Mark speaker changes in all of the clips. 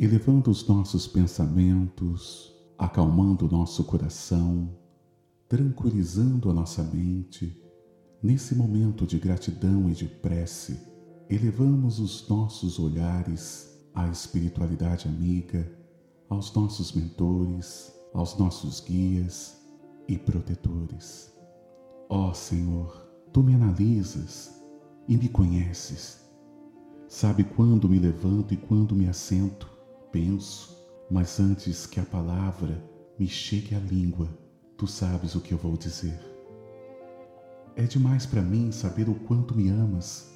Speaker 1: elevando os nossos pensamentos, acalmando o nosso coração, tranquilizando a nossa mente, nesse momento de gratidão e de prece, elevamos os nossos olhares à espiritualidade amiga aos nossos mentores, aos nossos guias e protetores. Ó oh, Senhor, tu me analisas e me conheces. Sabe quando me levanto e quando me assento, penso, mas antes que a palavra me chegue à língua, tu sabes o que eu vou dizer. É demais para mim saber o quanto me amas,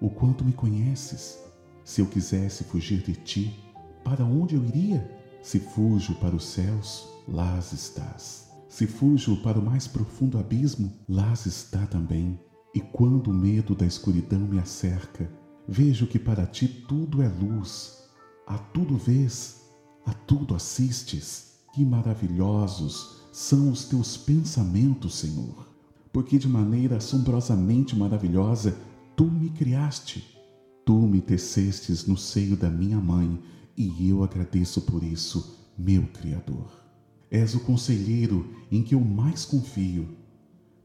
Speaker 1: o quanto me conheces. Se eu quisesse fugir de ti, para onde eu iria? Se fujo para os céus, lá estás. Se fujo para o mais profundo abismo, lá está também. E quando o medo da escuridão me acerca, vejo que para ti tudo é luz, a tudo vês, a tudo assistes. Que maravilhosos são os teus pensamentos, Senhor, porque de maneira assombrosamente maravilhosa tu me criaste. Tu me tecestes no seio da minha mãe e eu agradeço por isso, meu Criador. És o conselheiro em que eu mais confio.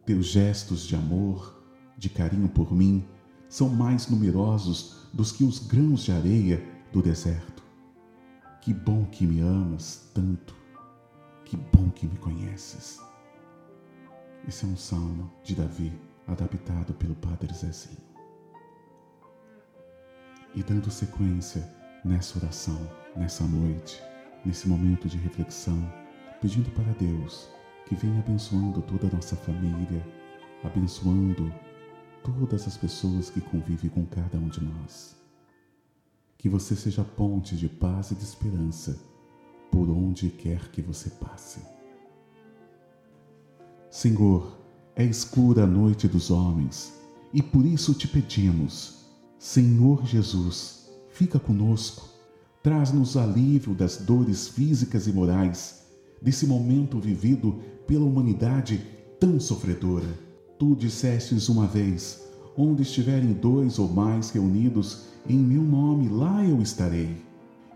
Speaker 1: Teus gestos de amor, de carinho por mim, são mais numerosos dos que os grãos de areia do deserto. Que bom que me amas tanto, que bom que me conheces. Esse é um salmo de Davi, adaptado pelo Padre Zezinho. E dando sequência nessa oração, nessa noite, nesse momento de reflexão, pedindo para Deus que venha abençoando toda a nossa família, abençoando todas as pessoas que convivem com cada um de nós. Que você seja ponte de paz e de esperança por onde quer que você passe. Senhor, é escura a noite dos homens e por isso te pedimos, Senhor Jesus, fica conosco, traz-nos alívio das dores físicas e morais desse momento vivido pela humanidade tão sofredora Tu dissestes uma vez: Onde estiverem dois ou mais reunidos em meu nome, lá eu estarei.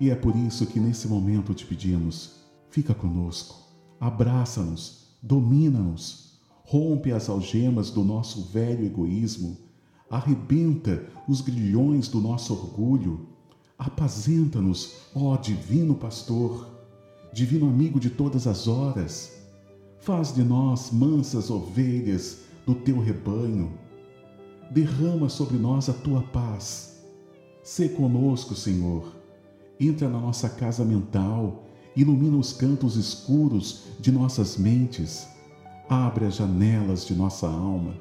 Speaker 1: E é por isso que nesse momento te pedimos: fica conosco, abraça-nos, domina-nos, rompe as algemas do nosso velho egoísmo, arrebenta os grilhões do nosso orgulho, apazenta-nos, ó Divino Pastor, Divino amigo de todas as horas. Faz de nós mansas ovelhas do teu rebanho. Derrama sobre nós a tua paz. Sê conosco, Senhor. Entra na nossa casa mental, ilumina os cantos escuros de nossas mentes, abre as janelas de nossa alma.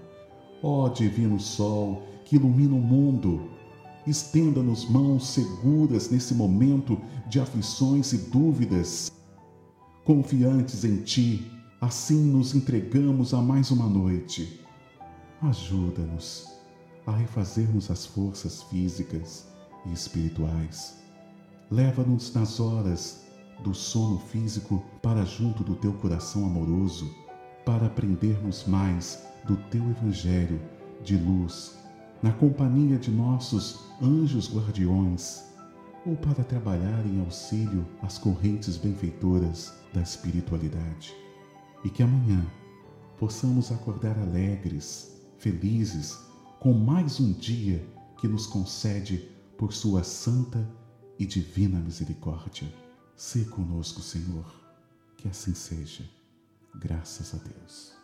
Speaker 1: Ó Divino Sol, que ilumina o mundo, estenda-nos mãos seguras nesse momento de aflições e dúvidas. Confiantes em Ti, Assim nos entregamos a mais uma noite. Ajuda-nos a refazermos as forças físicas e espirituais. Leva-nos nas horas do sono físico para junto do teu coração amoroso, para aprendermos mais do teu evangelho de luz, na companhia de nossos anjos guardiões, ou para trabalhar em auxílio às correntes benfeitoras da espiritualidade e que amanhã possamos acordar alegres, felizes, com mais um dia que nos concede por Sua santa e divina misericórdia. Se conosco, Senhor, que assim seja. Graças a Deus.